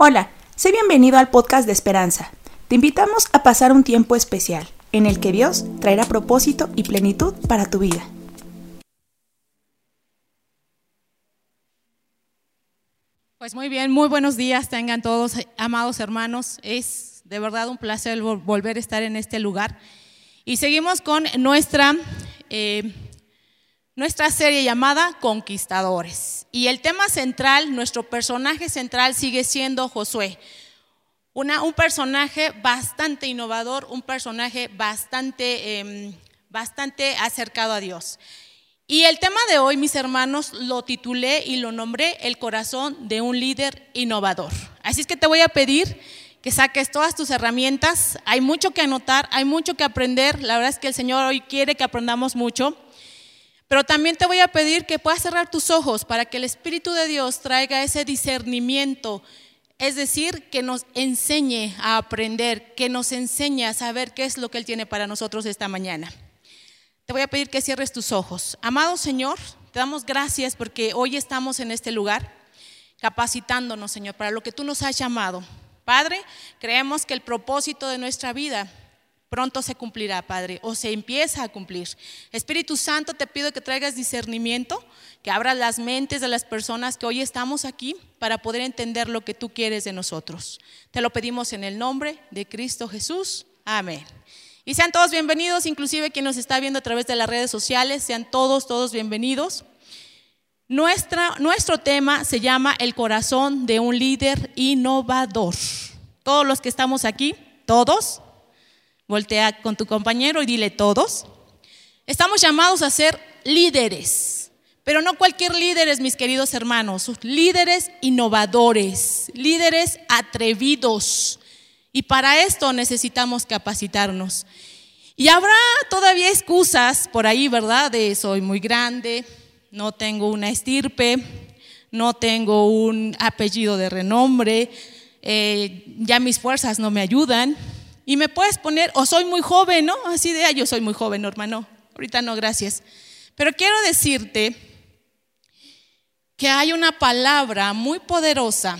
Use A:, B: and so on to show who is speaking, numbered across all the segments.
A: Hola, sé bienvenido al podcast de Esperanza. Te invitamos a pasar un tiempo especial en el que Dios traerá propósito y plenitud para tu vida.
B: Pues muy bien, muy buenos días tengan todos, amados hermanos. Es de verdad un placer volver a estar en este lugar. Y seguimos con nuestra, eh, nuestra serie llamada Conquistadores. Y el tema central, nuestro personaje central sigue siendo Josué. un personaje bastante innovador, un personaje bastante, em, bastante acercado a Dios. Y el tema de hoy, mis hermanos, lo titulé y lo nombré El corazón de un líder innovador. Así es que te voy a pedir que saques todas tus herramientas. Hay mucho que anotar, hay mucho que aprender. La verdad es que el Señor hoy quiere que aprendamos mucho. Pero también te voy a pedir que puedas cerrar tus ojos para que el Espíritu de Dios traiga ese discernimiento, es decir, que nos enseñe a aprender, que nos enseñe a saber qué es lo que Él tiene para nosotros esta mañana. Te voy a pedir que cierres tus ojos. Amado Señor, te damos gracias porque hoy estamos en este lugar capacitándonos, Señor, para lo que tú nos has llamado. Padre, creemos que el propósito de nuestra vida pronto se cumplirá, Padre, o se empieza a cumplir. Espíritu Santo, te pido que traigas discernimiento, que abras las mentes de las personas que hoy estamos aquí para poder entender lo que tú quieres de nosotros. Te lo pedimos en el nombre de Cristo Jesús. Amén. Y sean todos bienvenidos, inclusive quien nos está viendo a través de las redes sociales, sean todos, todos bienvenidos. Nuestra, nuestro tema se llama El corazón de un líder innovador. Todos los que estamos aquí, todos, Voltea con tu compañero y dile todos. Estamos llamados a ser líderes, pero no cualquier líderes, mis queridos hermanos, líderes innovadores, líderes atrevidos. Y para esto necesitamos capacitarnos. Y habrá todavía excusas por ahí, ¿verdad? Soy muy grande, no tengo una estirpe, no tengo un apellido de renombre, eh, ya mis fuerzas no me ayudan. Y me puedes poner, o soy muy joven, ¿no? Así de, ah, yo soy muy joven, hermano. Ahorita no, gracias. Pero quiero decirte que hay una palabra muy poderosa,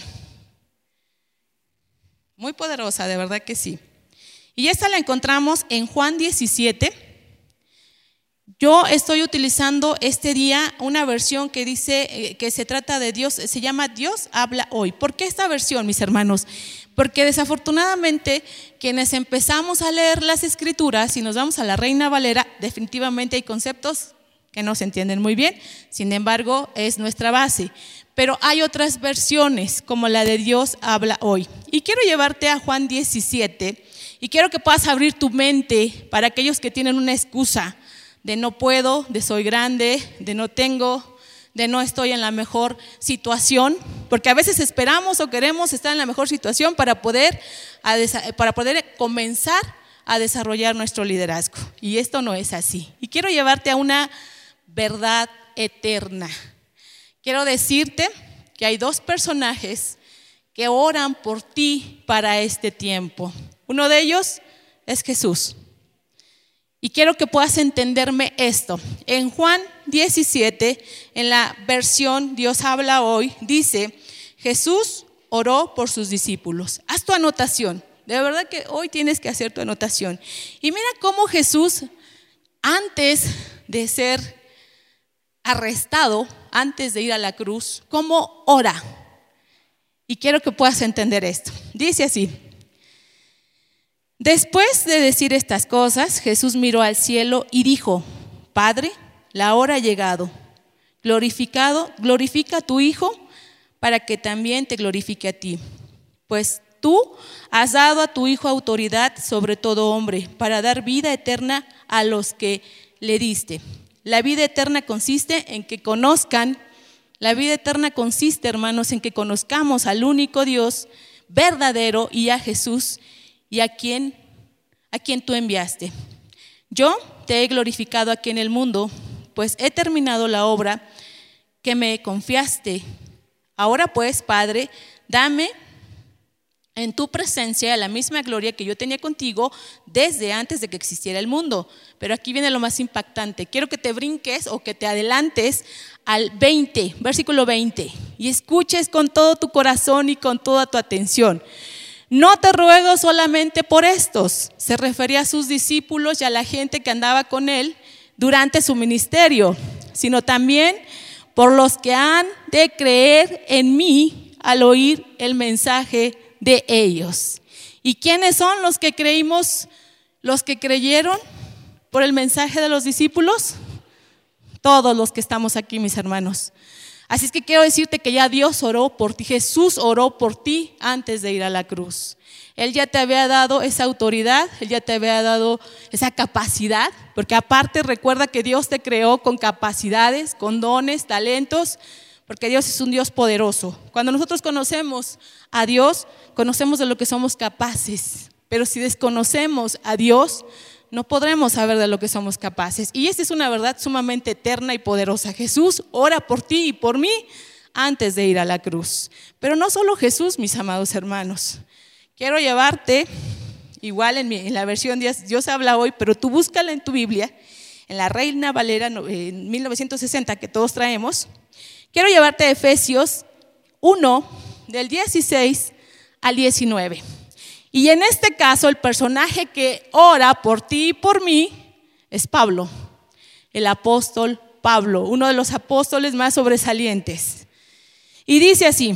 B: muy poderosa, de verdad que sí. Y esta la encontramos en Juan 17. Yo estoy utilizando este día una versión que dice eh, que se trata de Dios, se llama Dios habla hoy. ¿Por qué esta versión, mis hermanos? Porque desafortunadamente quienes empezamos a leer las escrituras y nos vamos a la Reina Valera, definitivamente hay conceptos que no se entienden muy bien, sin embargo es nuestra base. Pero hay otras versiones como la de Dios habla hoy. Y quiero llevarte a Juan 17 y quiero que puedas abrir tu mente para aquellos que tienen una excusa de no puedo, de soy grande, de no tengo, de no estoy en la mejor situación, porque a veces esperamos o queremos estar en la mejor situación para poder, para poder comenzar a desarrollar nuestro liderazgo. Y esto no es así. Y quiero llevarte a una verdad eterna. Quiero decirte que hay dos personajes que oran por ti para este tiempo. Uno de ellos es Jesús. Y quiero que puedas entenderme esto. En Juan 17, en la versión Dios habla hoy, dice, Jesús oró por sus discípulos. Haz tu anotación. De verdad que hoy tienes que hacer tu anotación. Y mira cómo Jesús, antes de ser arrestado, antes de ir a la cruz, cómo ora. Y quiero que puedas entender esto. Dice así, Después de decir estas cosas, Jesús miró al cielo y dijo, Padre, la hora ha llegado. Glorificado, glorifica a tu Hijo para que también te glorifique a ti. Pues tú has dado a tu Hijo autoridad sobre todo hombre para dar vida eterna a los que le diste. La vida eterna consiste en que conozcan, la vida eterna consiste, hermanos, en que conozcamos al único Dios verdadero y a Jesús y a quien, a quien tú enviaste. Yo te he glorificado aquí en el mundo, pues he terminado la obra que me confiaste. Ahora pues, Padre, dame en tu presencia la misma gloria que yo tenía contigo desde antes de que existiera el mundo. Pero aquí viene lo más impactante. Quiero que te brinques o que te adelantes al 20, versículo 20, y escuches con todo tu corazón y con toda tu atención. No te ruego solamente por estos, se refería a sus discípulos y a la gente que andaba con él durante su ministerio, sino también por los que han de creer en mí al oír el mensaje de ellos. ¿Y quiénes son los que creímos, los que creyeron por el mensaje de los discípulos? Todos los que estamos aquí, mis hermanos. Así es que quiero decirte que ya Dios oró por ti, Jesús oró por ti antes de ir a la cruz. Él ya te había dado esa autoridad, Él ya te había dado esa capacidad, porque aparte recuerda que Dios te creó con capacidades, con dones, talentos, porque Dios es un Dios poderoso. Cuando nosotros conocemos a Dios, conocemos de lo que somos capaces, pero si desconocemos a Dios, no podremos saber de lo que somos capaces. Y esta es una verdad sumamente eterna y poderosa. Jesús ora por ti y por mí antes de ir a la cruz. Pero no solo Jesús, mis amados hermanos. Quiero llevarte, igual en, la versión Dios, Dios habla hoy, pero tú búscala en tu Biblia, en la Reina Valera en 1960 que todos traemos. Quiero llevarte a Efesios 1, del 16 al 19. Y en este caso el personaje que ora por ti y por mí es Pablo, el apóstol Pablo, uno de los apóstoles más sobresalientes. Y dice así,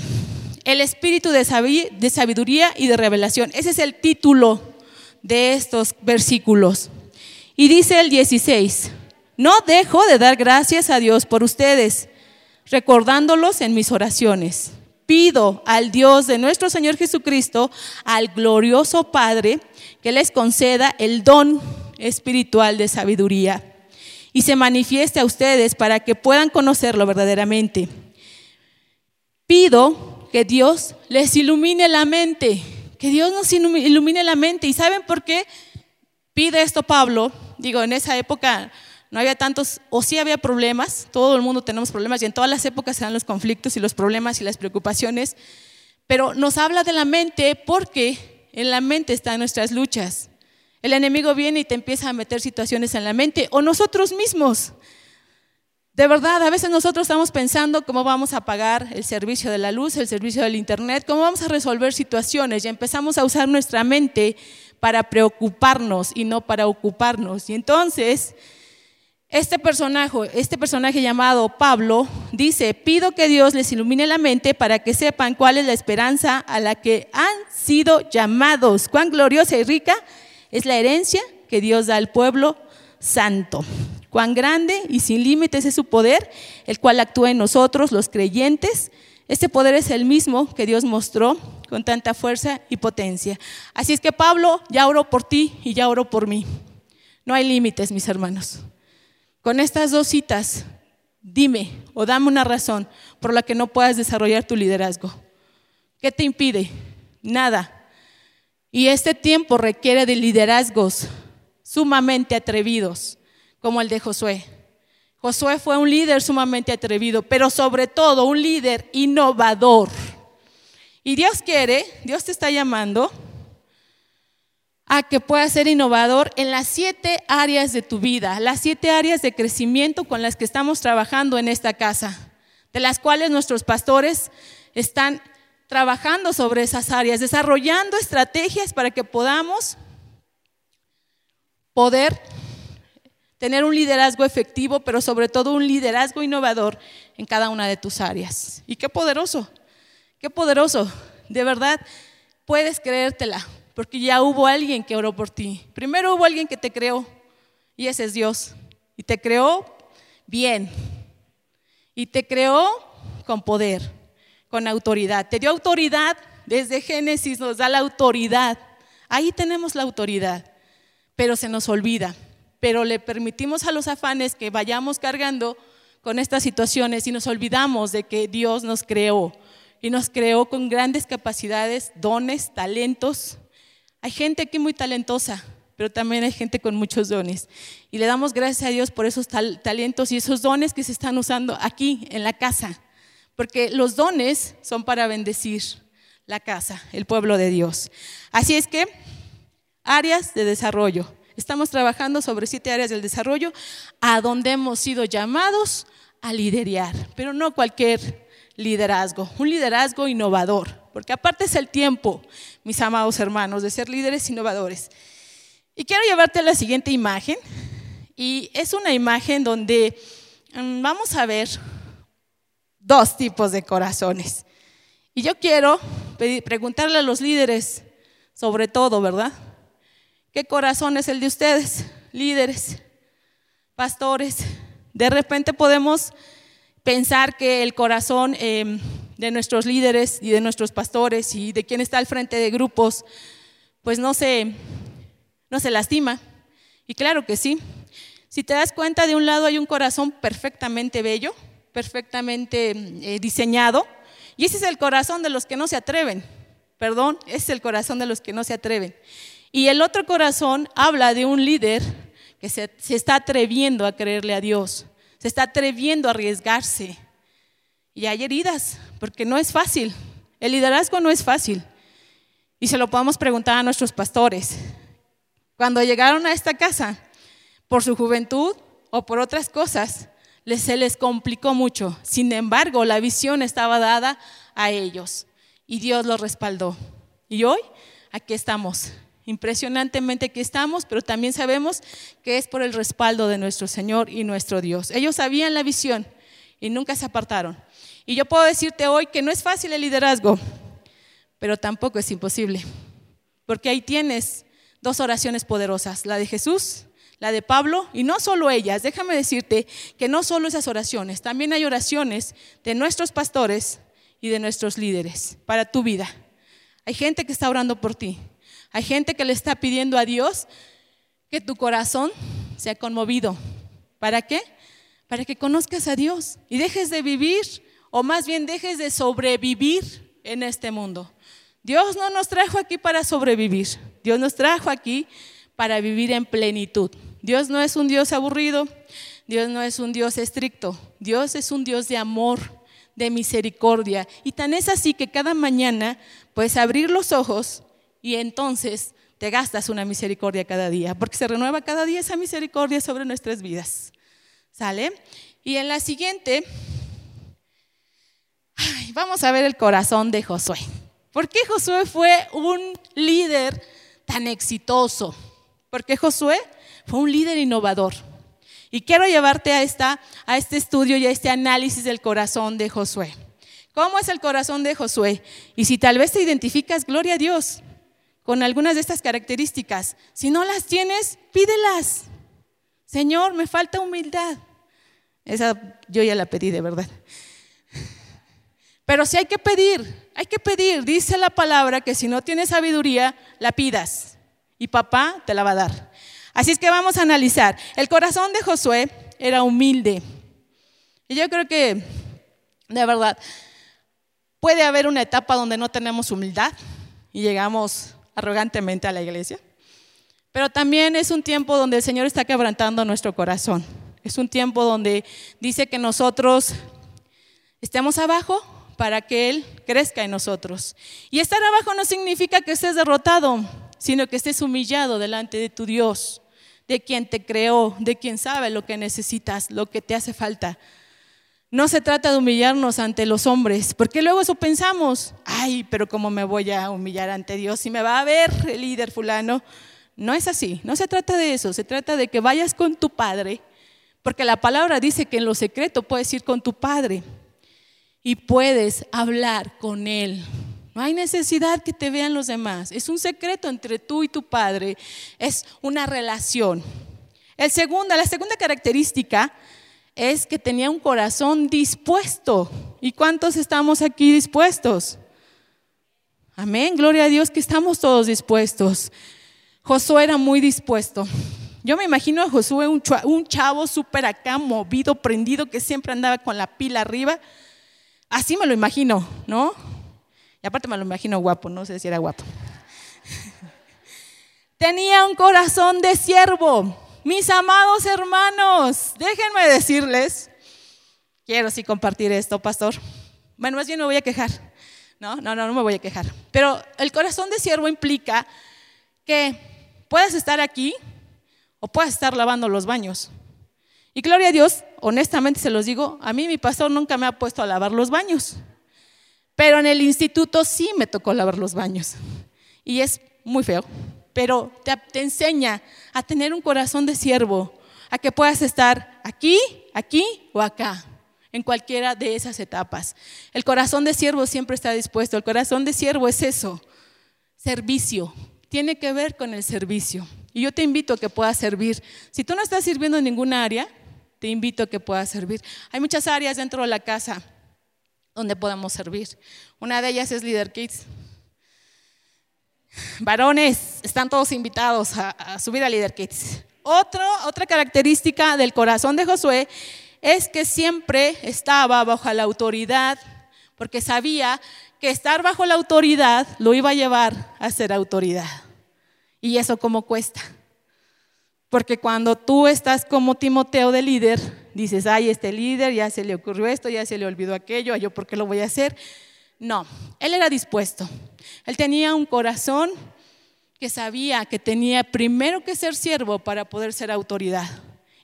B: el espíritu de sabiduría y de revelación. Ese es el título de estos versículos. Y dice el 16, no dejo de dar gracias a Dios por ustedes, recordándolos en mis oraciones pido al Dios de nuestro Señor Jesucristo, al glorioso Padre, que les conceda el don espiritual de sabiduría y se manifieste a ustedes para que puedan conocerlo verdaderamente. Pido que Dios les ilumine la mente, que Dios nos ilumine la mente. ¿Y saben por qué pide esto Pablo? Digo, en esa época no había tantos, o sí había problemas, todo el mundo tenemos problemas y en todas las épocas se dan los conflictos y los problemas y las preocupaciones, pero nos habla de la mente porque en la mente están nuestras luchas. El enemigo viene y te empieza a meter situaciones en la mente o nosotros mismos. De verdad, a veces nosotros estamos pensando cómo vamos a pagar el servicio de la luz, el servicio del internet, cómo vamos a resolver situaciones y empezamos a usar nuestra mente para preocuparnos y no para ocuparnos. Y entonces este personaje, este personaje llamado Pablo dice, pido que Dios les ilumine la mente para que sepan cuál es la esperanza a la que han sido llamados, cuán gloriosa y rica es la herencia que Dios da al pueblo santo, cuán grande y sin límites es su poder, el cual actúa en nosotros los creyentes. Este poder es el mismo que Dios mostró con tanta fuerza y potencia. Así es que Pablo ya oró por ti y ya oró por mí. No hay límites, mis hermanos. Con estas dos citas, dime o dame una razón por la que no puedas desarrollar tu liderazgo. ¿Qué te impide? Nada. Y este tiempo requiere de liderazgos sumamente atrevidos, como el de Josué. Josué fue un líder sumamente atrevido, pero sobre todo un líder innovador. Y Dios quiere, Dios te está llamando a que puedas ser innovador en las siete áreas de tu vida, las siete áreas de crecimiento con las que estamos trabajando en esta casa, de las cuales nuestros pastores están trabajando sobre esas áreas, desarrollando estrategias para que podamos poder tener un liderazgo efectivo, pero sobre todo un liderazgo innovador en cada una de tus áreas. Y qué poderoso, qué poderoso. De verdad, puedes creértela porque ya hubo alguien que oró por ti. Primero hubo alguien que te creó y ese es Dios. Y te creó bien. Y te creó con poder, con autoridad. Te dio autoridad. Desde Génesis nos da la autoridad. Ahí tenemos la autoridad. Pero se nos olvida. Pero le permitimos a los afanes que vayamos cargando con estas situaciones y nos olvidamos de que Dios nos creó. Y nos creó con grandes capacidades, dones, talentos hay gente aquí muy talentosa, pero también hay gente con muchos dones. Y le damos gracias a Dios por esos talentos y esos dones que se están usando aquí en la casa. Porque los dones son para bendecir. la casa, el pueblo de Dios. Así es que, áreas de desarrollo. Estamos trabajando sobre siete áreas del desarrollo a donde hemos sido llamados a liderar, pero no cualquier liderazgo, un liderazgo innovador, porque aparte es el tiempo, mis amados hermanos, de ser líderes innovadores. Y quiero llevarte a la siguiente imagen, y es una imagen donde mm, vamos a ver dos tipos de corazones. Y yo quiero preguntarle a los líderes, sobre todo, ¿verdad? ¿Qué corazón es el de ustedes, líderes, pastores? De repente podemos pensar que el corazón em, de nuestros líderes y de nuestros pastores y de quien está al frente de grupos, pues no se, no se lastima. Y claro que sí. Si te das cuenta, de un lado hay un corazón perfectamente bello, perfectamente eh, diseñado, y ese es el corazón de los que no se atreven. Perdón, ese es el corazón de los que no se atreven. Y el otro corazón habla de un líder que se, se está atreviendo a creerle a Dios, se está atreviendo a arriesgarse. Y hay heridas, porque no es fácil. El liderazgo no es fácil. Y se lo podemos preguntar a nuestros pastores. Cuando llegaron a esta casa, por su juventud o por otras cosas, se les complicó mucho. Sin embargo, la visión estaba dada a ellos y Dios los respaldó. Y hoy aquí estamos impresionantemente que estamos, pero también sabemos que es por el respaldo de nuestro Señor y nuestro Dios. Ellos sabían la visión y nunca se apartaron. Y yo puedo decirte hoy que no es fácil el liderazgo, pero tampoco es imposible, porque ahí tienes dos oraciones poderosas, la de Jesús, la de Pablo, y no solo ellas, déjame decirte que no solo esas oraciones, también hay oraciones de nuestros pastores y de nuestros líderes para tu vida. Hay gente que está orando por ti, hay gente que le está pidiendo a Dios que tu corazón sea conmovido. ¿Para qué? Para que conozcas a Dios y dejes de vivir, o más bien dejes de sobrevivir en este mundo. Dios no nos trajo aquí para sobrevivir, Dios nos trajo aquí para vivir en plenitud. Dios no es un Dios aburrido, Dios no es un Dios estricto, Dios es un Dios de amor, de misericordia. Y tan es así que cada mañana puedes abrir los ojos y entonces te gastas una misericordia cada día, porque se renueva cada día esa misericordia sobre nuestras vidas. ¿Sale? Y en la siguiente, vamos a ver el corazón de Josué. ¿Por qué Josué fue un líder tan exitoso? Porque Josué fue un líder innovador. Y quiero llevarte a, esta, a este estudio y a este análisis del corazón de Josué. ¿Cómo es el corazón de Josué? Y si tal vez te identificas, gloria a Dios con algunas de estas características. Si no las tienes, pídelas. Señor, me falta humildad. Esa yo ya la pedí de verdad. Pero si hay que pedir, hay que pedir. Dice la palabra que si no tienes sabiduría, la pidas. Y papá te la va a dar. Así es que vamos a analizar. El corazón de Josué era humilde. Y yo creo que, de verdad, puede haber una etapa donde no tenemos humildad y llegamos arrogantemente a la iglesia. Pero también es un tiempo donde el Señor está quebrantando nuestro corazón. Es un tiempo donde dice que nosotros estemos abajo para que Él crezca en nosotros. Y estar abajo no significa que estés derrotado, sino que estés humillado delante de tu Dios, de quien te creó, de quien sabe lo que necesitas, lo que te hace falta. No se trata de humillarnos ante los hombres, porque luego eso pensamos, ay, pero ¿cómo me voy a humillar ante Dios si me va a ver el líder fulano? No es así, no se trata de eso, se trata de que vayas con tu Padre, porque la palabra dice que en lo secreto puedes ir con tu Padre y puedes hablar con Él. No hay necesidad que te vean los demás, es un secreto entre tú y tu Padre, es una relación. El segundo, la segunda característica es que tenía un corazón dispuesto. ¿Y cuántos estamos aquí dispuestos? Amén, gloria a Dios que estamos todos dispuestos. Josué era muy dispuesto. Yo me imagino a Josué un, chavo súper acá, movido, prendido, que siempre andaba con la pila arriba. Así me lo imagino, ¿no? Y aparte me lo imagino guapo, no sé si era guapo. Tenía un corazón de siervo. Mis amados hermanos, déjenme decirles, quiero sí compartir esto, pastor. Bueno, más bien me voy a quejar. No, no, no, no me voy a quejar. Pero el corazón de siervo implica que puedas estar aquí o puedas estar lavando los baños. Y gloria a Dios, honestamente se los digo, a mí mi pastor nunca me ha puesto a lavar los baños. Pero en el instituto sí me tocó lavar los baños. Y es muy feo. Pero te, te enseña a tener un corazón de siervo, a que puedas estar aquí, aquí o acá en cualquiera de esas etapas. El corazón de siervo siempre está dispuesto. El corazón de siervo es eso, servicio. Tiene que ver con el servicio. Y yo te invito a que puedas servir. Si tú no estás sirviendo en ninguna área, te invito a que puedas servir. Hay muchas áreas dentro de la casa donde podemos servir. Una de ellas es Leader Kids. Varones, están todos invitados a, subir a Leader Kids. otra característica del corazón de Josué es que siempre estaba bajo la autoridad, porque sabía que estar bajo la autoridad lo iba a llevar a ser autoridad. ¿Y eso cómo cuesta? Porque cuando tú estás como Timoteo de líder, dices, ay, este líder ya se le ocurrió esto, ya se le olvidó aquello, yo por qué lo voy a hacer? No, él era dispuesto. Él tenía un corazón que sabía que tenía primero que ser siervo para poder ser autoridad.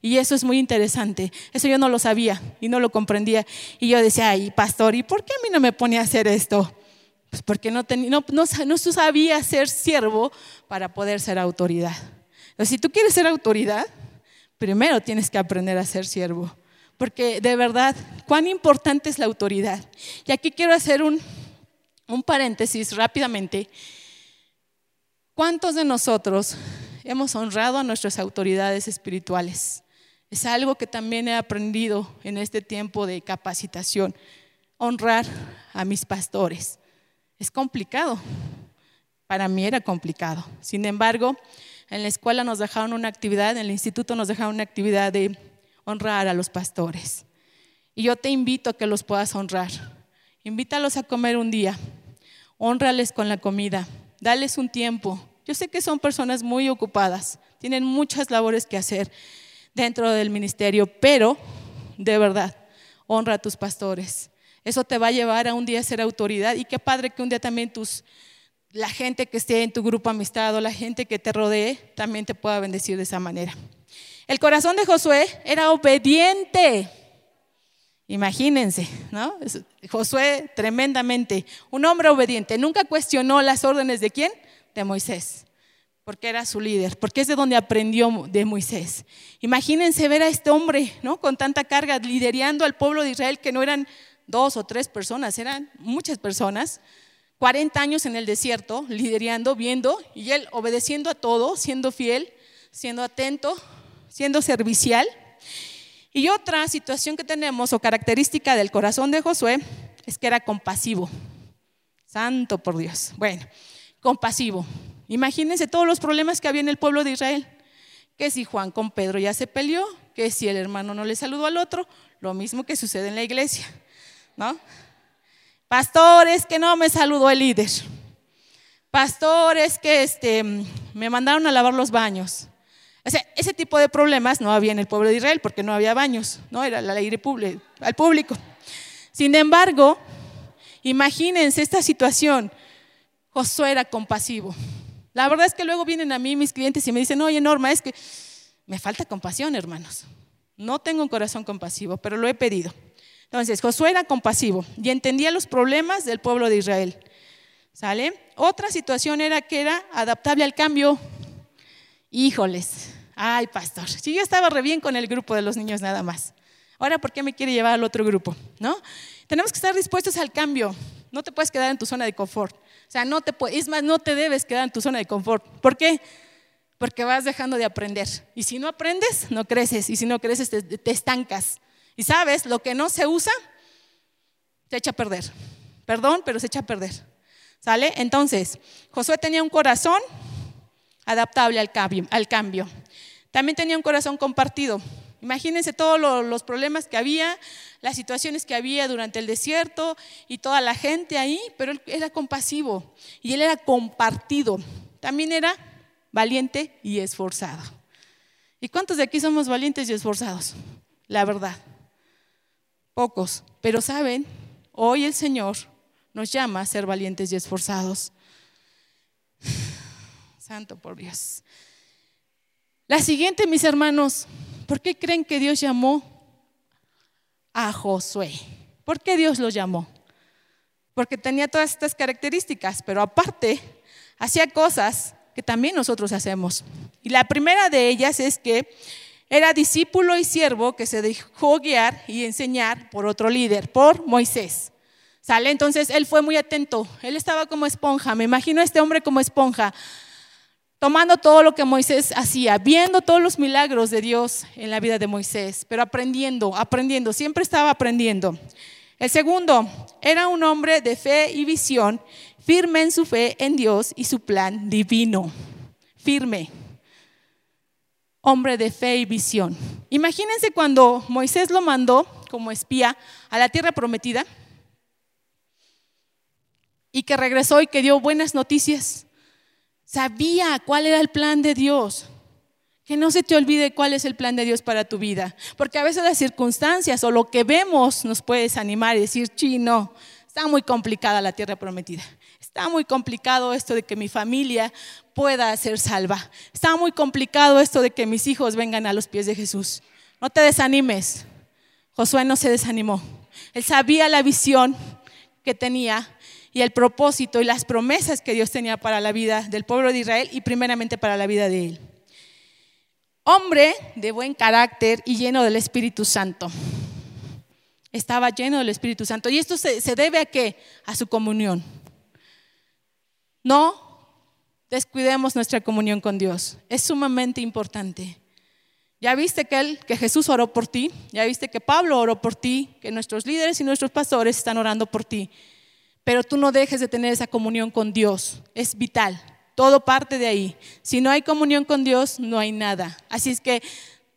B: Y eso es muy interesante. Eso yo no lo sabía y no lo comprendía. Y yo decía, ay, pastor, ¿y por qué a mí no me pone a hacer esto? Pues porque no, no, no, no sabía ser siervo para poder ser autoridad. Si tú quieres ser autoridad, primero tienes que aprender a ser siervo. Porque de verdad, cuán importante es la autoridad. Y aquí quiero hacer un, un paréntesis rápidamente. ¿Cuántos de nosotros hemos honrado a nuestras autoridades espirituales? Es algo que también he aprendido en este tiempo de capacitación, honrar a mis pastores. Es complicado, para mí era complicado. Sin embargo, en la escuela nos dejaron una actividad, en el instituto nos dejaron una actividad de honrar a los pastores. Y yo te invito a que los puedas honrar. Invítalos a comer un día, honrales con la comida, dales un tiempo. Yo sé que son personas muy ocupadas, tienen muchas labores que hacer dentro del ministerio, pero de verdad, honra a tus pastores. Eso te va a llevar a un día a ser autoridad y qué padre que un día también tus la gente que esté en tu grupo amistad o la gente que te rodee también te pueda bendecir de esa manera. El corazón de Josué era obediente. Imagínense, ¿no? Josué tremendamente, un hombre obediente, nunca cuestionó las órdenes de quién? De Moisés porque era su líder, porque es de donde aprendió de Moisés. Imagínense ver a este hombre, ¿no? Con tanta carga, liderando al pueblo de Israel, que no eran dos o tres personas, eran muchas personas. 40 años en el desierto, liderando, viendo, y él obedeciendo a todo, siendo fiel, siendo atento, siendo servicial. Y otra situación que tenemos o característica del corazón de Josué es que era compasivo. Santo por Dios. Bueno, compasivo. Imagínense todos los problemas que había en el pueblo de Israel. Que si Juan con Pedro ya se peleó, que si el hermano no le saludó al otro, lo mismo que sucede en la iglesia, ¿no? Pastores que no me saludó el líder. Pastores que este, me mandaron a lavar los baños. ese tipo de problemas no había en el pueblo de Israel porque no había baños, no era la público, al público. Sin embargo, imagínense esta situación. Josué era compasivo. La verdad es que luego vienen a mí mis clientes y me dicen, oye Norma, es que me falta compasión, hermanos. No tengo un corazón compasivo, pero lo he pedido. Entonces, Josué era compasivo y entendía los problemas del pueblo de Israel. ¿Sale? Otra situación era que era adaptable al cambio. Híjoles, ay pastor, si yo estaba re bien con el grupo de los niños nada más. Ahora, ¿por qué me quiere llevar al otro grupo? ¿No? Tenemos que estar dispuestos al cambio. No te puedes quedar en tu zona de confort. O sea, no te es más, no te debes quedar en tu zona de confort. ¿Por qué? Porque vas dejando de aprender. Y si no aprendes, no creces. Y si no creces, te, te estancas. Y sabes, lo que no se usa, se echa a perder. Perdón, pero se echa a perder. ¿Sale? Entonces, Josué tenía un corazón adaptable al cambio. También tenía un corazón compartido. Imagínense todos los problemas que había, las situaciones que había durante el desierto y toda la gente ahí, pero él era compasivo y él era compartido. También era valiente y esforzado. ¿Y cuántos de aquí somos valientes y esforzados? La verdad. Pocos. Pero saben, hoy el Señor nos llama a ser valientes y esforzados. Santo por Dios. La siguiente, mis hermanos, ¿por qué creen que Dios llamó a Josué? ¿Por qué Dios lo llamó? Porque tenía todas estas características, pero aparte hacía cosas que también nosotros hacemos. Y la primera de ellas es que era discípulo y siervo que se dejó guiar y enseñar por otro líder, por Moisés. ¿Sale? Entonces él fue muy atento. Él estaba como esponja. Me imagino a este hombre como esponja, tomando todo lo que Moisés hacía, viendo todos los milagros de Dios en la vida de Moisés, pero aprendiendo, aprendiendo. Siempre estaba aprendiendo. El segundo, era un hombre de fe y visión firme en su fe en Dios y su plan divino. Firme. Hombre de fe y visión. Imagínense cuando Moisés lo mandó como espía a la tierra prometida y que regresó y que dio buenas noticias. Sabía cuál era el plan de Dios. Que no se te olvide cuál es el plan de Dios para tu vida. Porque a veces las circunstancias o lo que vemos nos puede desanimar y decir, chino, está muy complicada la tierra prometida. Está muy complicado esto de que mi familia pueda ser salva. Está muy complicado esto de que mis hijos vengan a los pies de Jesús. No te desanimes. Josué no se desanimó. Él sabía la visión que tenía y el propósito y las promesas que Dios tenía para la vida del pueblo de Israel y primeramente para la vida de él. Hombre de buen carácter y lleno del Espíritu Santo. Estaba lleno del Espíritu Santo. Y esto se, debe a qué? A su comunión. No descuidemos nuestra comunión con Dios. Es sumamente importante. Ya viste que, él, que Jesús oró por ti, ya viste que Pablo oró por ti, que nuestros líderes y nuestros pastores están orando por ti. Pero tú no dejes de tener esa comunión con Dios. Es vital. Todo parte de ahí. Si no hay comunión con Dios, no hay nada. Así es que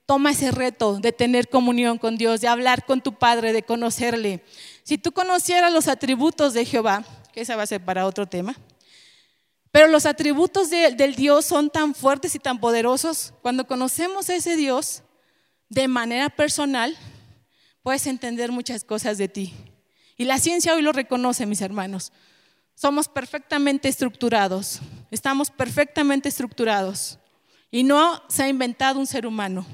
B: toma ese reto de tener comunión con Dios, de hablar con tu Padre, de conocerle. Si tú conocieras los atributos de Jehová, que esa va a ser para otro tema, pero los atributos del Dios son tan fuertes y tan poderosos. Cuando conocemos a ese Dios de manera personal, puedes entender muchas cosas de ti. Y la ciencia hoy lo reconoce, mis hermanos. Somos perfectamente estructurados, estamos perfectamente estructurados. Y no se ha inventado un ser humano.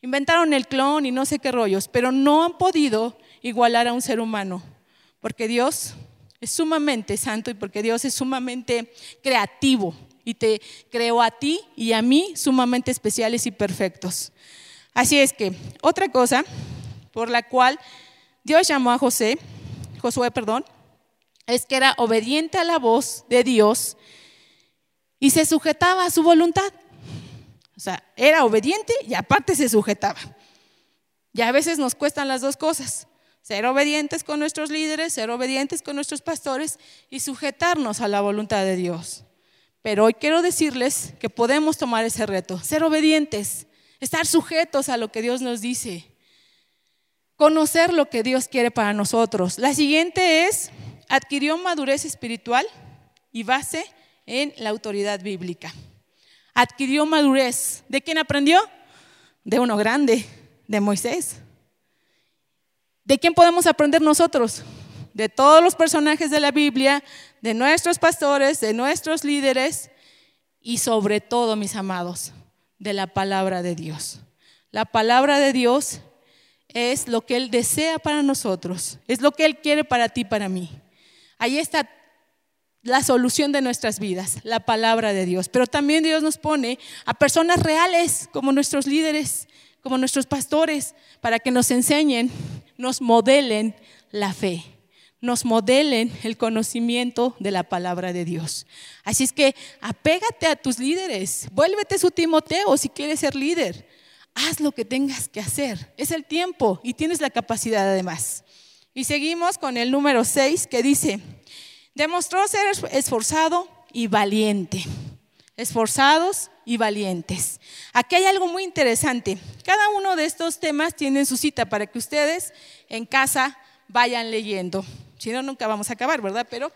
B: Inventaron el clon y no sé qué rollos, pero no han podido igualar a un ser humano, porque Dios es sumamente santo y porque Dios es sumamente creativo y te creó a ti y a mí sumamente especiales y perfectos. Así es que otra cosa por la cual Dios llamó a José, Josué, perdón, es que era obediente a la voz de Dios y se sujetaba a su voluntad. O sea, era obediente y aparte se sujetaba. Y a veces nos cuestan las dos cosas ser obedientes con nuestros líderes, ser obedientes con nuestros pastores y sujetarnos a la voluntad de Dios. Pero hoy quiero decirles que podemos tomar ese reto, ser obedientes, estar sujetos a lo que Dios nos dice, conocer lo que Dios quiere para nosotros. La siguiente es, adquirió madurez espiritual y base en la autoridad bíblica. Adquirió madurez. ¿De quién aprendió? De uno grande, de Moisés. ¿De quién podemos aprender nosotros? De todos los personajes de la Biblia, de nuestros pastores, de nuestros líderes y sobre todo, mis amados, de la palabra de Dios. La palabra de Dios es lo que Él desea para nosotros, es lo que Él quiere para ti, para mí. Ahí está la solución de nuestras vidas, la palabra de Dios. Pero también Dios nos pone a personas reales como nuestros líderes, como nuestros pastores, para que nos enseñen, nos modelen la fe, nos modelen el conocimiento de la palabra de Dios. Así es que apégate a tus líderes, vuélvete su Timoteo si quieres ser líder. Haz lo que tengas que hacer. Es el tiempo y tienes la capacidad además. Y seguimos con el número 6 que dice, demostró ser esforzado y valiente. Esforzados y valientes. Aquí hay algo muy interesante. Cada uno de estos temas tiene su cita para que ustedes en casa vayan leyendo. Si no, nunca vamos a acabar, ¿verdad? Pero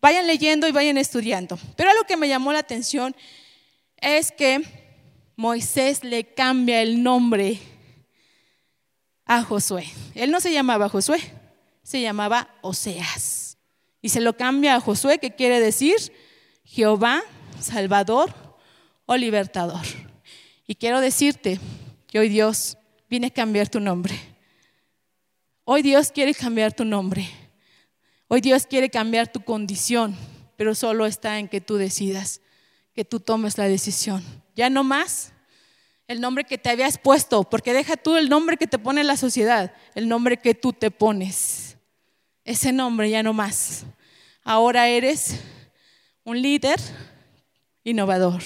B: vayan leyendo y vayan estudiando. Pero algo que me llamó la atención es que Moisés le cambia el nombre a Josué. Él no se llamaba Josué, se llamaba Oseas. Y se lo cambia a Josué, que quiere decir Jehová, Salvador o Libertador. Y quiero decirte que hoy Dios viene a cambiar tu nombre. Hoy Dios quiere cambiar tu nombre. Hoy Dios quiere cambiar tu condición, pero solo está en que tú decidas, que tú tomes la decisión. Ya no más el nombre que te habías puesto, porque deja tú el nombre que te pone la sociedad, el nombre que tú te pones. Ese nombre ya no más. Ahora eres un líder innovador.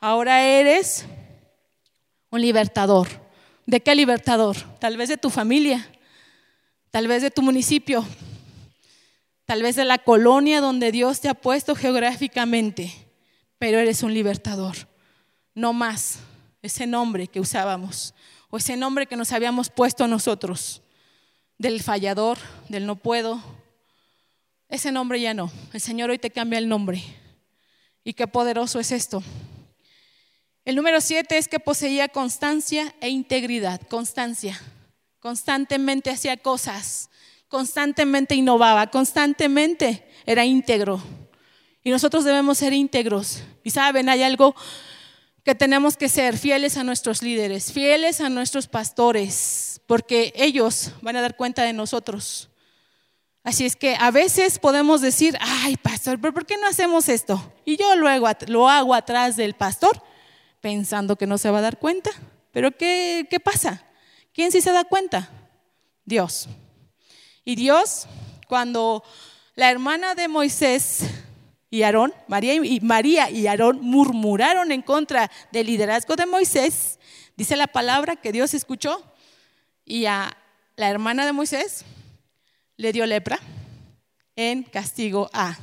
B: Ahora eres un libertador. ¿De qué libertador? Tal vez de tu familia, tal vez de tu municipio, tal vez de la colonia donde Dios te ha puesto geográficamente, pero eres un libertador. No más ese nombre que usábamos o ese nombre que nos habíamos puesto nosotros, del fallador, del no puedo. Ese nombre ya no. El Señor hoy te cambia el nombre. Y qué poderoso es esto. El número siete es que poseía constancia e integridad. Constancia. Constantemente hacía cosas. Constantemente innovaba. Constantemente era íntegro. Y nosotros debemos ser íntegros. Y saben, hay algo que tenemos que ser fieles a nuestros líderes, fieles a nuestros pastores, porque ellos van a dar cuenta de nosotros. Así es que a veces podemos decir, ay, pastor, pero ¿por qué no hacemos esto? Y yo luego lo hago atrás del pastor, pensando que no se va a dar cuenta. Pero ¿qué, qué pasa? ¿Quién sí se da cuenta? Dios. Y Dios, cuando la hermana de Moisés y Aarón, María y, María y Aarón murmuraron en contra del liderazgo de Moisés, dice la palabra que Dios escuchó y a la hermana de Moisés le dio lepra en castigo a.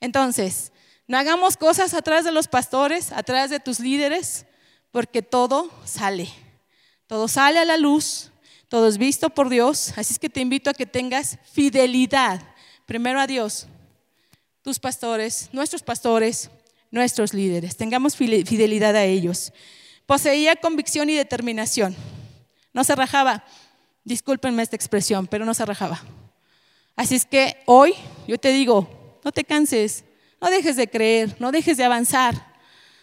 B: Entonces, no hagamos cosas atrás de los pastores, atrás de tus líderes, porque todo sale. Todo sale a la luz, todo es visto por Dios. Así es que te invito a que tengas fidelidad, primero a Dios, tus pastores, nuestros pastores, nuestros líderes. Tengamos fidelidad a ellos. Poseía convicción y determinación. No se rajaba. Discúlpenme esta expresión, pero no se rajaba. Así es que hoy yo te digo, no te canses, no dejes de creer, no dejes de avanzar.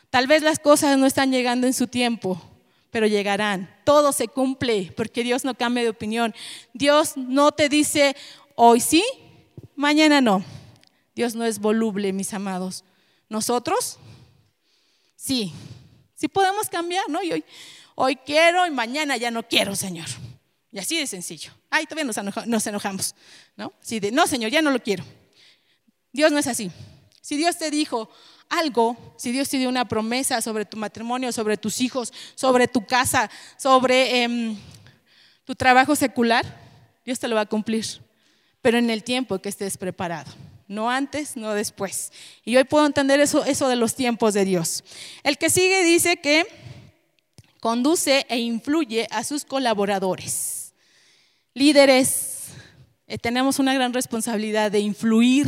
B: Tal vez las cosas no están llegando en su tiempo, pero llegarán. Todo se cumple porque Dios no cambia de opinión. Dios no te dice hoy sí, mañana no. Dios no es voluble, mis amados. Nosotros, sí, sí podemos cambiar, ¿no? Y hoy, hoy quiero y mañana ya no quiero, Señor. Y así de sencillo. Ay, todavía nos, enojamos, ¿no? Sí, de, no, Señor, ya no lo quiero. Dios no es así. Si Dios te dijo algo, si Dios te dio una promesa sobre tu matrimonio, sobre tus hijos, sobre tu casa, sobre em, tu trabajo secular, Dios te lo va a cumplir, pero en el tiempo que estés preparado no antes, no después. Y hoy puedo entender eso, eso de los tiempos de Dios. El que sigue dice que conduce e influye a sus colaboradores. Líderes, eh, tenemos una gran responsabilidad de influir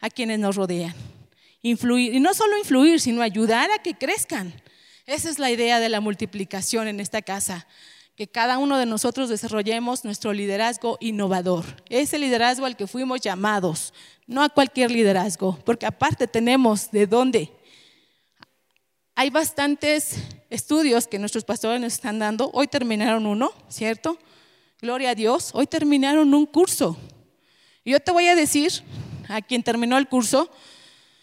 B: a quienes nos rodean. Influir, y no solo influir, sino ayudar a que crezcan. Esa es la idea de la multiplicación en esta casa que cada uno de nosotros desarrollemos nuestro liderazgo innovador. Ese liderazgo al que fuimos llamados, no a cualquier liderazgo, porque aparte tenemos de dónde. Hay bastantes estudios que nuestros pastores nos están dando. Hoy terminaron uno, ¿cierto? Gloria a Dios. Hoy terminaron un curso. Yo te voy a decir a quien terminó el curso,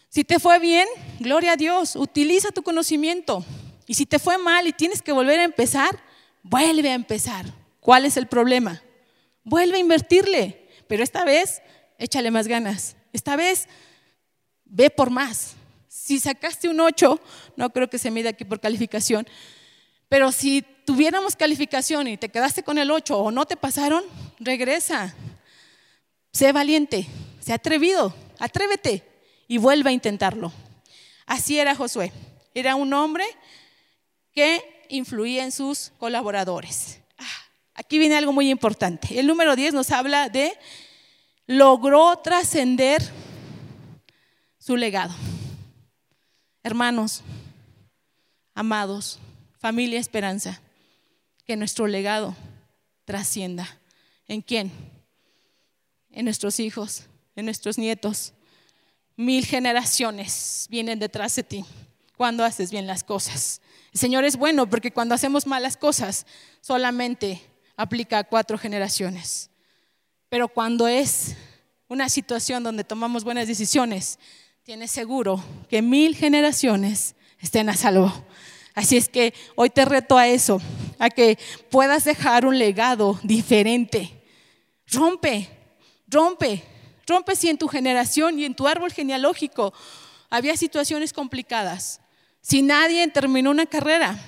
B: si te fue bien, gloria a Dios, utiliza tu conocimiento. Y si te fue mal y tienes que volver a empezar, vuelve a empezar. ¿Cuál es el problema? Vuelve a invertirle, pero esta vez échale más ganas. Esta vez ve por más. Si sacaste un 8, no creo que se mida aquí por calificación, pero si tuviéramos calificación y te quedaste con el 8 o no te pasaron, regresa. Sé valiente, sé atrevido, atrévete y vuelve a intentarlo. Así era Josué. Era un hombre que influía en sus colaboradores. Ah, aquí viene algo muy importante. El número 10 nos habla de logró trascender su legado. Hermanos, amados, familia esperanza, que nuestro legado trascienda. ¿En quién? En nuestros hijos, en nuestros nietos. Mil generaciones vienen detrás de ti cuando haces bien las cosas. El Señor es bueno porque cuando hacemos malas cosas solamente aplica a cuatro generaciones. Pero cuando es una situación donde tomamos buenas decisiones, tienes seguro que mil generaciones estén a salvo. Así es que hoy te reto a eso, a que puedas dejar un legado diferente. Rompe, rompe, rompe si en tu generación y en tu árbol genealógico había situaciones complicadas. Si nadie terminó una carrera,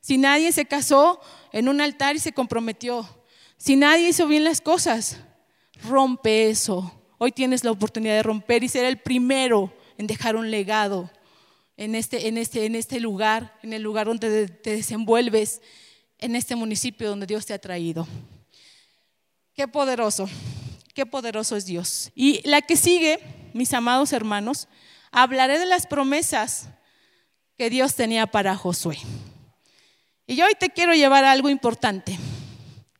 B: si nadie se casó en un altar y se comprometió, si nadie hizo bien las cosas, rompe eso. Hoy tienes la oportunidad de romper y ser el primero en dejar un legado en este, en este, en este lugar, en el lugar donde te desenvuelves, en este municipio donde Dios te ha traído. Qué poderoso, qué poderoso es Dios. Y la que sigue, mis amados hermanos, hablaré de las promesas que Dios tenía para Josué. Y yo hoy te quiero llevar a algo importante.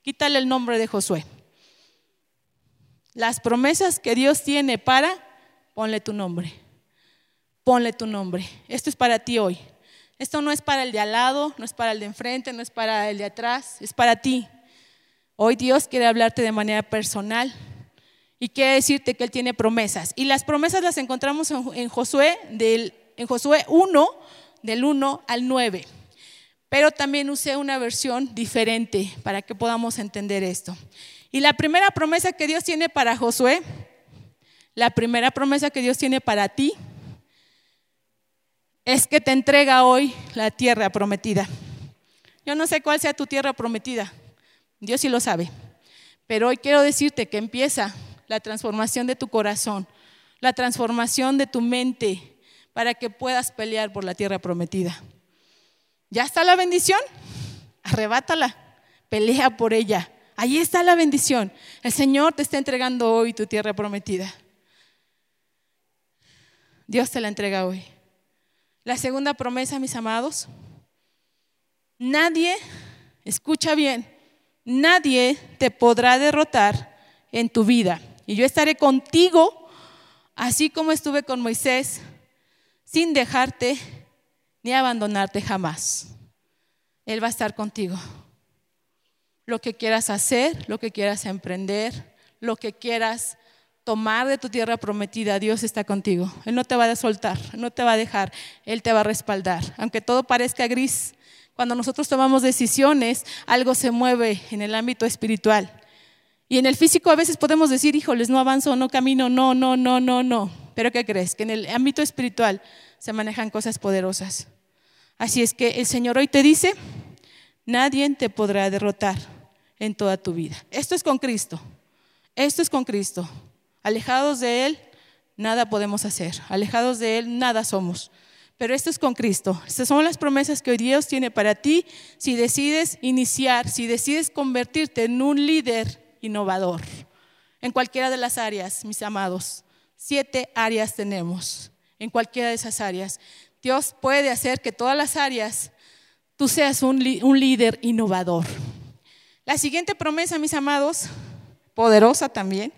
B: Quítale el nombre de Josué. Las promesas que Dios tiene para, ponle tu nombre ponle tu nombre. Esto es para ti hoy. Esto no es para el de al lado, no es para el de enfrente, no es para el de atrás, es para ti. Hoy Dios quiere hablarte de manera personal y quiere decirte que Él tiene promesas. Y las promesas las encontramos en, Josué, del, en Josué 1, del 1 al 9. Pero también usé una versión diferente para que podamos entender esto. Y la primera promesa que Dios tiene para Josué, la primera promesa que Dios tiene para ti, es que te entrega hoy la tierra prometida. Yo no sé cuál sea tu tierra prometida, Dios sí lo sabe, pero hoy quiero decirte que empieza la transformación de tu corazón, la transformación de tu mente para que puedas pelear por la tierra prometida. ¿Ya está la bendición? Arrebátala, pelea por ella. Ahí está la bendición. El Señor te está entregando hoy tu tierra prometida. Dios te la entrega hoy. La segunda promesa, mis amados, nadie, escucha bien, nadie te podrá derrotar en tu vida. Y yo estaré contigo, así como estuve con Moisés, sin dejarte ni abandonarte jamás. Él va a estar contigo. Lo que quieras hacer, lo que quieras emprender, lo que quieras tomar de tu tierra prometida, Dios está contigo. Él no te va a soltar, no te va a dejar, Él te va a respaldar. Aunque todo parezca gris, cuando nosotros tomamos decisiones, algo se mueve en el ámbito espiritual. Y en el físico a veces podemos decir, híjoles, no avanzo, no camino, no, no, no, no, no. Pero ¿qué crees? Que en el ámbito espiritual se manejan cosas poderosas. Así es que el Señor hoy te dice, nadie te podrá derrotar en toda tu vida. Esto es con Cristo. Esto es con Cristo. Alejados de Él, nada podemos hacer. Alejados de Él, nada somos. Pero esto es con Cristo. Estas son las promesas que hoy Dios tiene para ti si decides iniciar, si decides convertirte en un líder innovador. En cualquiera de las áreas, mis amados. Siete áreas tenemos. En cualquiera de esas áreas. Dios puede hacer que todas las áreas tú seas un, un líder innovador. La siguiente promesa, mis amados, poderosa también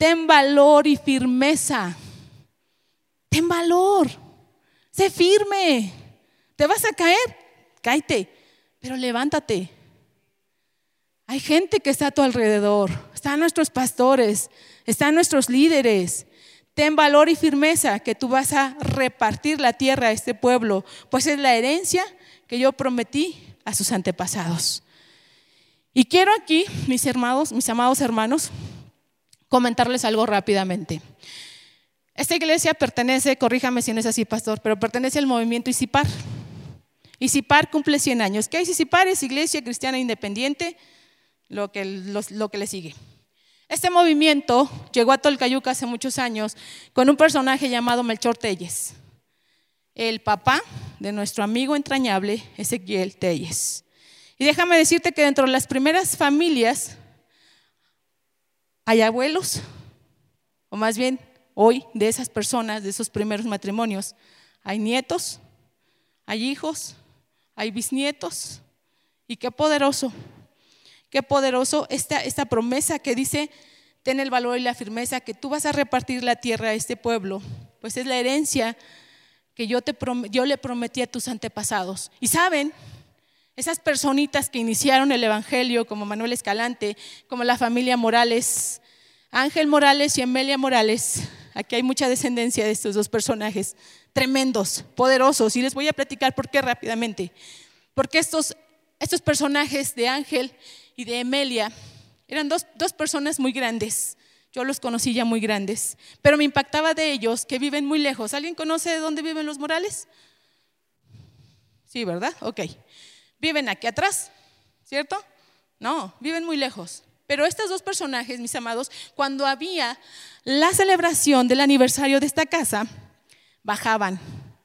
B: Ten valor y firmeza. Ten valor. Sé firme. ¿Te vas a caer? Cáete. Pero levántate. Hay gente que está a tu alrededor. Están nuestros pastores. Están nuestros líderes. Ten valor y firmeza que tú vas a repartir la tierra a este pueblo, pues es la herencia que yo prometí a sus antepasados. Y quiero aquí, mis hermanos, mis amados hermanos, comentarles algo rápidamente. Esta iglesia pertenece, corríjame si no es así, pastor, pero pertenece al movimiento ICIPAR. ICIPAR cumple 100 años. ¿Qué es ICIPAR? Es Iglesia Cristiana Independiente, lo que, lo que le sigue. Este movimiento llegó a Tolcayuca hace muchos años con un personaje llamado Melchor Telles, el papá de nuestro amigo entrañable Ezequiel Telles. Y déjame decirte que dentro de las primeras familias hay abuelos, o más bien hoy de esas personas, de esos primeros matrimonios, hay nietos, hay hijos, hay bisnietos. Y qué poderoso, qué poderoso esta, esta promesa que dice, ten el valor y la firmeza que tú vas a repartir la tierra a este pueblo, pues es la herencia que yo, te yo le prometí a tus antepasados. Y saben, esas personitas que iniciaron el Evangelio, como Manuel Escalante, como la familia Morales, Ángel Morales y Amelia Morales, aquí hay mucha descendencia de estos dos personajes, tremendos, poderosos, y les voy a platicar por qué rápidamente. Porque estos, estos personajes de Ángel y de Emelia eran dos, dos personas muy grandes, yo los conocí ya muy grandes, pero me impactaba de ellos que viven muy lejos. ¿Alguien conoce de dónde viven los Morales? Sí, ¿verdad? Ok. Viven aquí atrás, ¿cierto? No, viven muy lejos. Pero estos dos personajes, mis amados, cuando había la celebración del aniversario de esta casa, bajaban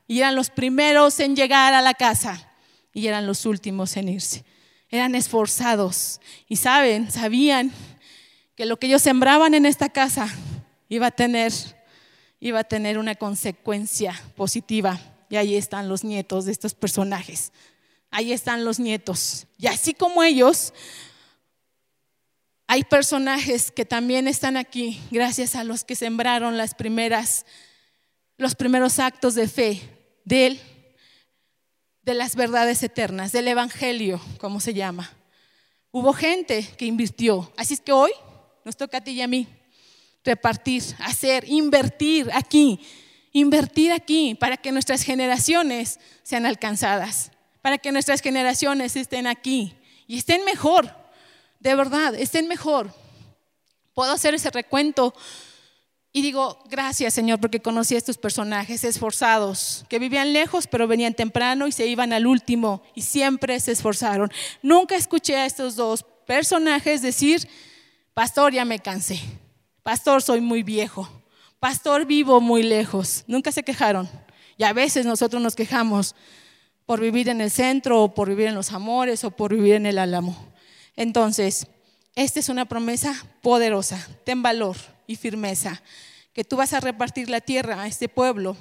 B: y eran los primeros en llegar a la casa y eran los últimos en irse. Eran esforzados y saben, sabían que lo que ellos sembraban en esta casa iba a tener, iba a tener una consecuencia positiva. Y ahí están los nietos de estos personajes. Ahí están los nietos. Y así como ellos, hay personajes que también están aquí gracias a los que sembraron las primeras, los primeros actos de fe de él, de las verdades eternas, del Evangelio, como se llama. Hubo gente que invirtió. Así es que hoy nos toca a ti y a mí repartir, hacer, invertir aquí, invertir aquí para que nuestras generaciones sean alcanzadas, para que nuestras generaciones estén aquí y estén mejor, de verdad, estén mejor. Puedo hacer ese recuento y digo, gracias Señor, porque conocí a estos personajes esforzados, que vivían lejos, pero venían temprano y se iban al último y siempre se esforzaron. Nunca escuché a estos dos personajes decir, pastor, ya me cansé, pastor, soy muy viejo, pastor, vivo muy lejos. Nunca se quejaron. Y a veces nosotros nos quejamos por vivir en el centro o por vivir en los amores o por vivir en el álamo. Entonces, esta es una promesa poderosa. Ten valor y firmeza, que tú vas a repartir la tierra a este pueblo,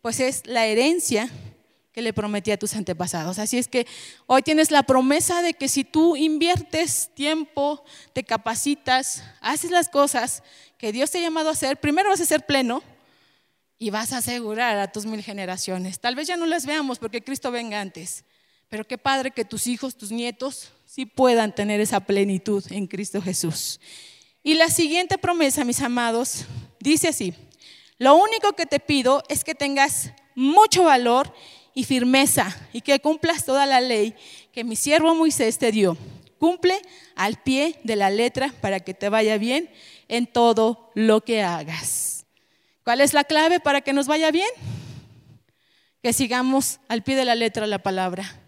B: pues es la herencia que le prometí a tus antepasados. Así es que hoy tienes la promesa de que si tú inviertes tiempo, te capacitas, haces las cosas que Dios te ha llamado a hacer, primero vas a ser pleno y vas a asegurar a tus mil generaciones. Tal vez ya no las veamos porque Cristo venga antes, pero qué padre que tus hijos, tus nietos, sí puedan tener esa plenitud en Cristo Jesús. Y la siguiente promesa, mis amados, dice así, lo único que te pido es que tengas mucho valor y firmeza y que cumplas toda la ley que mi siervo Moisés te dio. Cumple al pie de la letra para que te vaya bien en todo lo que hagas. ¿Cuál es la clave para que nos vaya bien? Que sigamos al pie de la letra la palabra.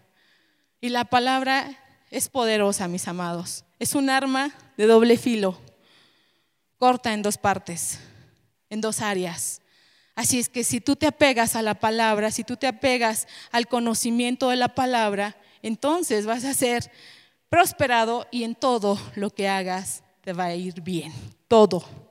B: Y la palabra es poderosa, mis amados. Es un arma de doble filo, corta en dos partes, en dos áreas. Así es que si tú te apegas a la palabra, si tú te apegas al conocimiento de la palabra, entonces vas a ser prosperado y en todo lo que hagas te va a ir bien. Todo.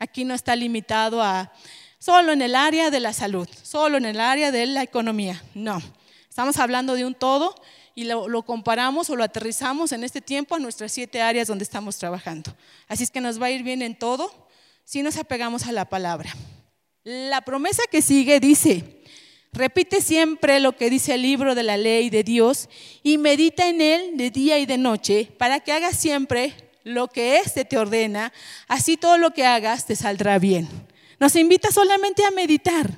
B: Aquí no está limitado a solo en el área de la salud, solo en el área de la economía. No. Estamos hablando de un todo y lo, lo, comparamos o lo aterrizamos en este tiempo a nuestras siete áreas donde estamos trabajando. Así es que nos va a ir bien en todo si nos apegamos a la palabra. La promesa que sigue dice, repite siempre lo que dice el libro de la ley de Dios y medita en él de día y de noche para que hagas siempre lo que éste te ordena, así todo lo que hagas te saldrá bien. Nos invita solamente a meditar,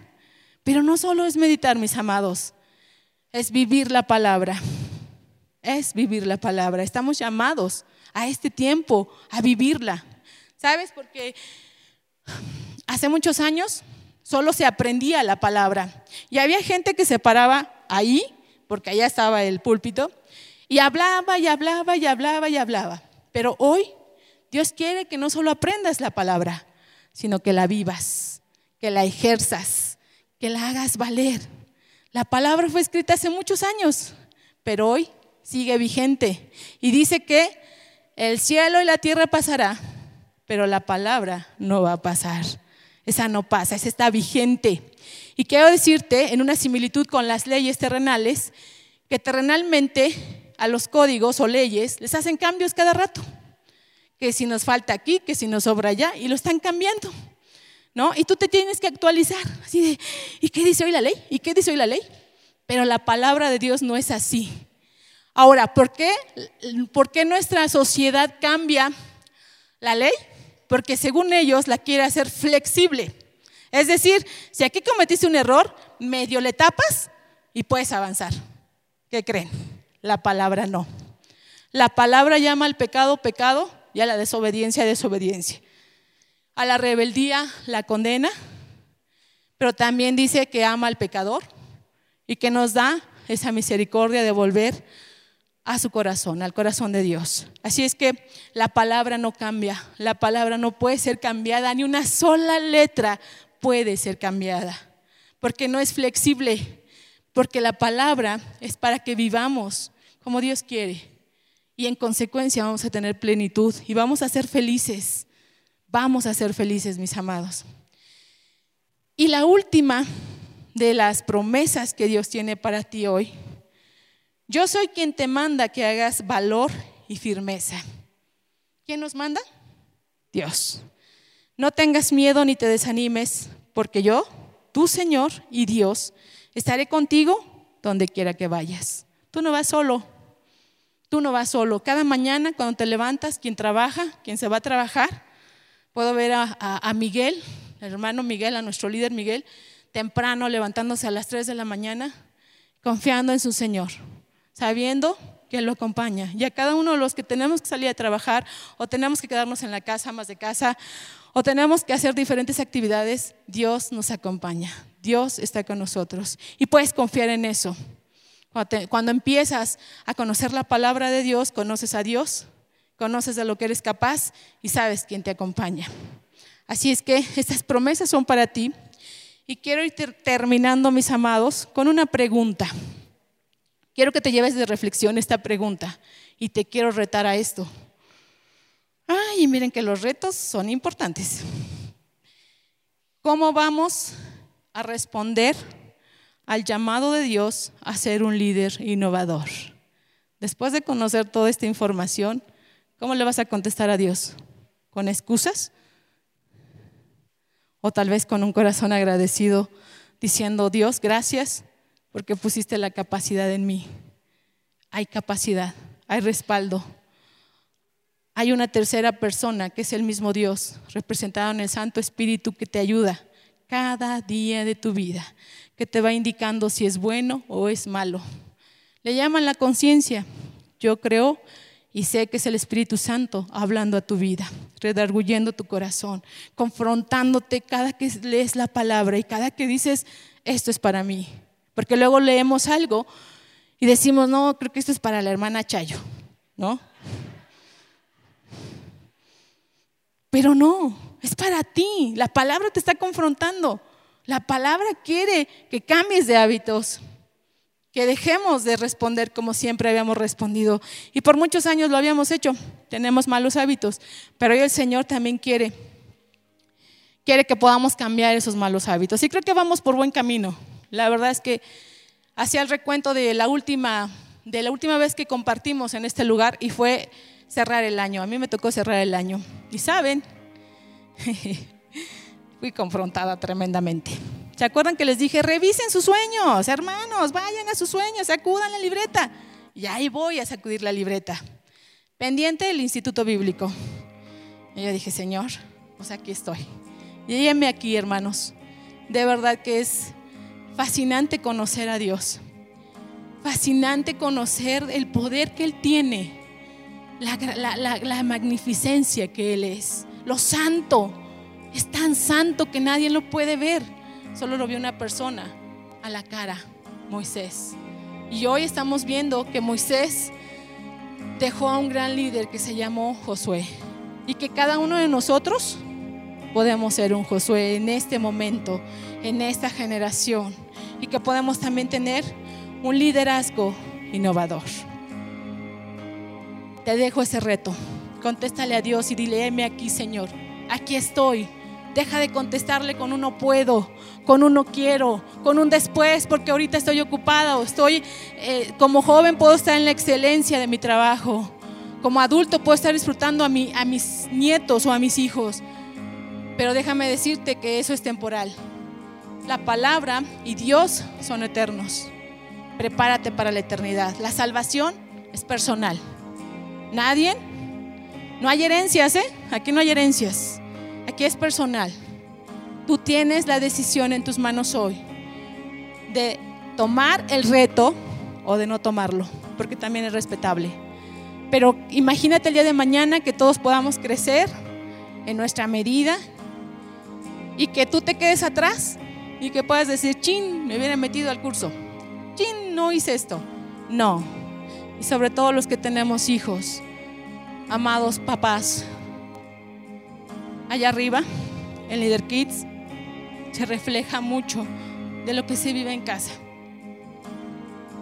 B: pero no solo es meditar, mis amados, es vivir la palabra, es vivir la palabra. Estamos llamados a este tiempo a vivirla. ¿Sabes? Porque hace muchos años solo se aprendía la palabra. Y había gente que se paraba ahí, porque allá estaba el púlpito, y hablaba y hablaba y hablaba y hablaba. Pero hoy Dios quiere que no solo aprendas la palabra, sino que la vivas, que la ejerzas, que la hagas valer. La palabra fue escrita hace muchos años, pero hoy sigue vigente y dice que el cielo y la tierra pasará, pero la palabra no va a pasar. Esa no pasa, esa está vigente. Y quiero decirte, en una similitud con las leyes terrenales, que terrenalmente a los códigos o leyes les hacen cambios cada rato. que si nos falta aquí, que si nos sobra allá, y lo están cambiando. ¿No? Y tú te tienes que actualizar, así de, ¿y qué dice hoy la ley? ¿Y qué dice hoy la ley? Pero la palabra de Dios no es así. Ahora, ¿por qué, ¿por qué nuestra sociedad cambia la ley? Porque según ellos la quiere hacer flexible. Es decir, si aquí cometiste un error, medio le tapas y puedes avanzar. ¿Qué creen? La palabra no. La palabra llama al pecado pecado y a la desobediencia desobediencia. A la rebeldía la condena, pero también dice que ama al pecador y que nos da esa misericordia de volver a su corazón, al corazón de Dios. Así es que la palabra no cambia, la palabra no puede ser cambiada, ni una sola letra puede ser cambiada, porque no es flexible, porque la palabra es para que vivamos como Dios quiere y en consecuencia vamos a tener plenitud y vamos a ser felices, vamos a ser felices, mis amados. Y la última de las promesas que Dios tiene para ti hoy yo soy quien te manda que hagas valor y firmeza. ¿Quién nos manda? Dios. No tengas miedo ni te desanimes, porque yo, tu Señor y Dios, estaré contigo donde quiera que vayas. Tú no vas solo, tú no vas solo. Cada mañana cuando te levantas, quien trabaja, quien se va a trabajar, puedo ver a, Miguel, el hermano Miguel, a nuestro líder Miguel, temprano levantándose a las 3 de la mañana, confiando en su Señor sabiendo que lo acompaña. Y a cada uno de los que tenemos que salir a trabajar o tenemos que quedarnos en la casa, más de casa, o tenemos que hacer diferentes actividades, Dios nos acompaña. Dios está con nosotros. Y puedes confiar en eso. Cuando, empiezas a conocer la palabra de Dios, conoces a Dios, conoces de lo que eres capaz y sabes quién te acompaña. Así es que estas promesas son para ti. Y quiero ir terminando, mis amados, con una pregunta. Quiero que te lleves de reflexión esta pregunta y te quiero retar a esto. Ay, miren que los retos son importantes. ¿Cómo vamos a responder al llamado de Dios a ser un líder innovador? Después de conocer toda esta información, ¿cómo le vas a contestar a Dios? ¿Con excusas? ¿O tal vez con un corazón agradecido diciendo, Dios, gracias porque pusiste la capacidad en mí. Hay capacidad, hay respaldo. Hay una tercera persona que es el mismo Dios, representado en el Santo Espíritu, que te ayuda cada día de tu vida, que te va indicando si es bueno o es malo. Le llaman la conciencia. Yo creo y sé que es el Espíritu Santo hablando a tu vida, redarguyendo tu corazón, confrontándote cada que lees la palabra y cada que dices, esto es para mí, porque luego leemos algo y decimos, no, creo que esto es para la hermana Chayo, ¿no? Pero no, es para ti. La palabra te está confrontando. La palabra quiere que cambies de hábitos, que dejemos de responder como siempre habíamos respondido. Y por muchos años lo habíamos hecho. Tenemos malos hábitos, pero hoy el Señor también quiere, quiere que podamos cambiar esos malos hábitos. Y creo que vamos por buen camino. La verdad es que hacía el recuento de la última, de la última vez que compartimos en este lugar y fue cerrar el año. A mí me tocó cerrar el año. Y saben, fui confrontada tremendamente. ¿Se acuerdan que les dije, revisen sus sueños, hermanos, vayan a sus sueños, sacudan la libreta? Y ahí voy a sacudir la libreta. Pendiente del Instituto Bíblico. Y yo dije, Señor, pues aquí estoy. Y aquí, hermanos. De verdad que es Fascinante conocer a Dios. Fascinante conocer el poder que Él tiene, la, magnificencia que Él es, lo santo. Es tan santo que nadie lo puede ver. Solo lo vio una persona a la cara, Moisés. Y hoy estamos viendo que Moisés dejó a un gran líder que se llamó Josué. Y que cada uno de nosotros podemos ser un Josué en este momento, en esta generación y que podemos también tener un liderazgo innovador. Te dejo ese reto. Contéstale a Dios y dile, heme aquí, Señor. Aquí estoy. Deja de contestarle con uno puedo, con uno quiero, con un después, porque ahorita estoy ocupada o estoy, eh, como joven puedo estar en la excelencia de mi trabajo. Como adulto puedo estar disfrutando a, a mis nietos o a mis hijos, pero déjame decirte que eso es temporal. La palabra y Dios son eternos. Prepárate para la eternidad. La salvación es personal. Nadie, no hay herencias, ¿eh? Aquí no hay herencias. Aquí es personal. Tú tienes la decisión en tus manos hoy de tomar el reto o de no tomarlo, porque también es respetable. Pero imagínate el día de mañana que todos podamos crecer en nuestra medida y que tú te quedes atrás y que puedas decir, chin, me hubiera metido al curso, chin, no hice esto. No. Y sobre todo los que tenemos hijos, amados papás, allá arriba, en Leader Kids, se refleja mucho de lo que se vive en casa.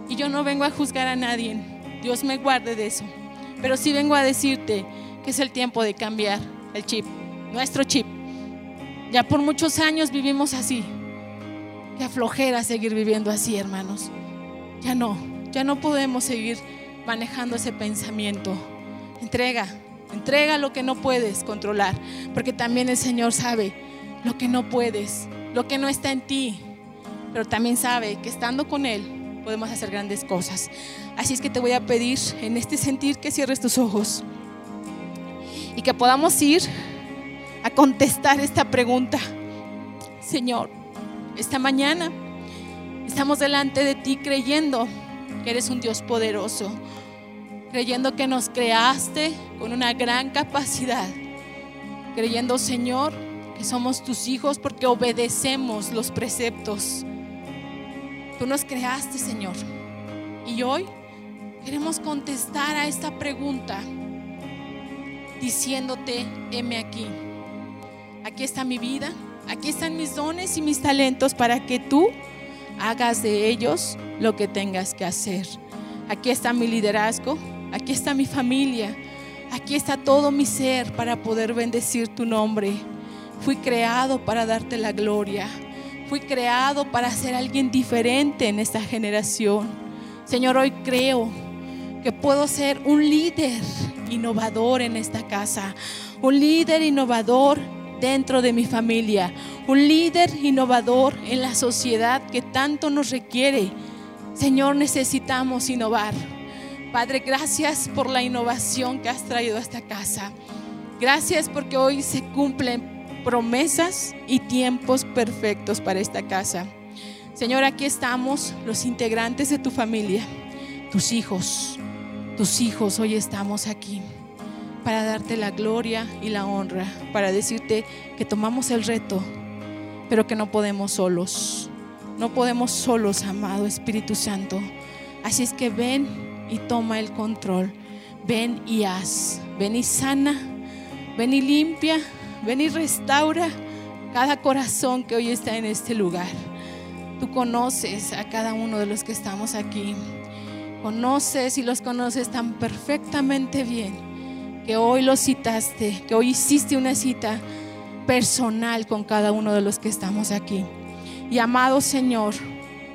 B: Y yo no vengo a juzgar a nadie, Dios me guarde de eso, pero sí vengo a decirte que es el tiempo de cambiar el chip, nuestro chip. Ya por muchos años vivimos así. Qué aflojera seguir viviendo así, hermanos. Ya no, ya no podemos seguir manejando ese pensamiento. Entrega, entrega lo que no puedes controlar, porque también el Señor sabe lo que no puedes lo que no está en ti, pero también sabe que estando con Él podemos hacer grandes cosas. Así es que te voy a pedir en este sentir que cierres tus ojos y que podamos ir a contestar esta pregunta. Señor, esta mañana estamos delante de ti creyendo que eres un Dios poderoso, creyendo que nos creaste con una gran capacidad, creyendo, Señor, somos tus hijos porque obedecemos los preceptos. Tú nos creaste, Señor. Y hoy queremos contestar a esta pregunta diciéndote, heme aquí. Aquí está mi vida, aquí están mis dones y mis talentos para que tú hagas de ellos lo que tengas que hacer. Aquí está mi liderazgo, aquí está mi familia, aquí está todo mi ser para poder bendecir tu nombre. Fui creado para darte la gloria. Fui creado para ser alguien diferente en esta generación. Señor, hoy creo que puedo ser un líder innovador en esta casa. Un líder innovador dentro de mi familia. Un líder innovador en la sociedad que tanto nos requiere. Señor, necesitamos innovar. Padre, gracias por la innovación que has traído a esta casa. Gracias porque hoy se cumplen promesas y tiempos perfectos para esta casa. Señor, aquí estamos los integrantes de tu familia, tus hijos, tus hijos, hoy estamos aquí para darte la gloria y la honra, para decirte que tomamos el reto, pero que no podemos solos, no podemos solos, amado Espíritu Santo. Así es que ven y toma el control, ven y haz, ven y sana, ven y limpia Ven y restaura cada corazón que hoy está en este lugar. Tú conoces a cada uno de los que estamos aquí. Conoces y los conoces tan perfectamente bien que hoy los citaste, que hoy hiciste una cita personal con cada uno de los que estamos aquí. Y amado Señor,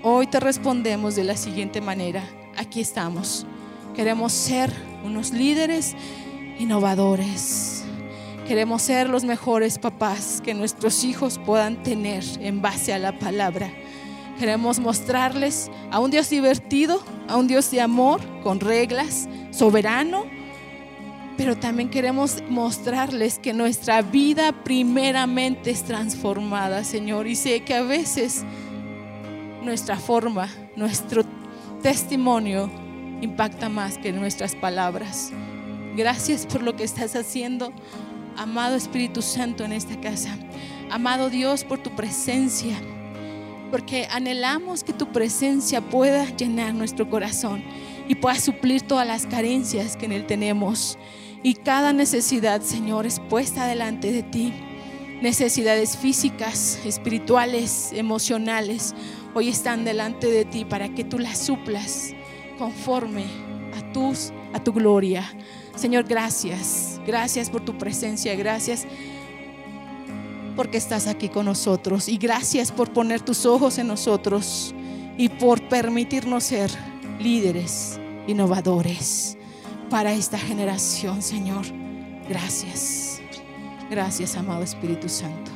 B: hoy te respondemos de la siguiente manera. Aquí estamos. Queremos ser unos líderes innovadores Queremos ser los mejores papás que nuestros hijos puedan tener en base a la palabra. Queremos mostrarles a un Dios divertido, a un Dios de amor, con reglas, soberano, pero también queremos mostrarles que nuestra vida primeramente es transformada, Señor. Y sé que a veces nuestra forma, nuestro testimonio impacta más que nuestras palabras. Gracias por lo que estás haciendo amado Espíritu Santo, en esta casa. Amado Dios, por tu presencia, porque anhelamos que tu presencia pueda llenar nuestro corazón y pueda suplir todas las carencias que en Él tenemos. Y cada necesidad, Señor, es puesta delante de ti. Necesidades físicas, espirituales, emocionales, hoy están delante de ti para que tú las suplas conforme a tus a tu gloria. Señor, gracias. Gracias por tu presencia. Gracias porque estás aquí con nosotros. Y gracias por poner tus ojos en nosotros y por permitirnos ser líderes, innovadores. para esta generación, Señor. Gracias. Gracias, amado Espíritu Santo.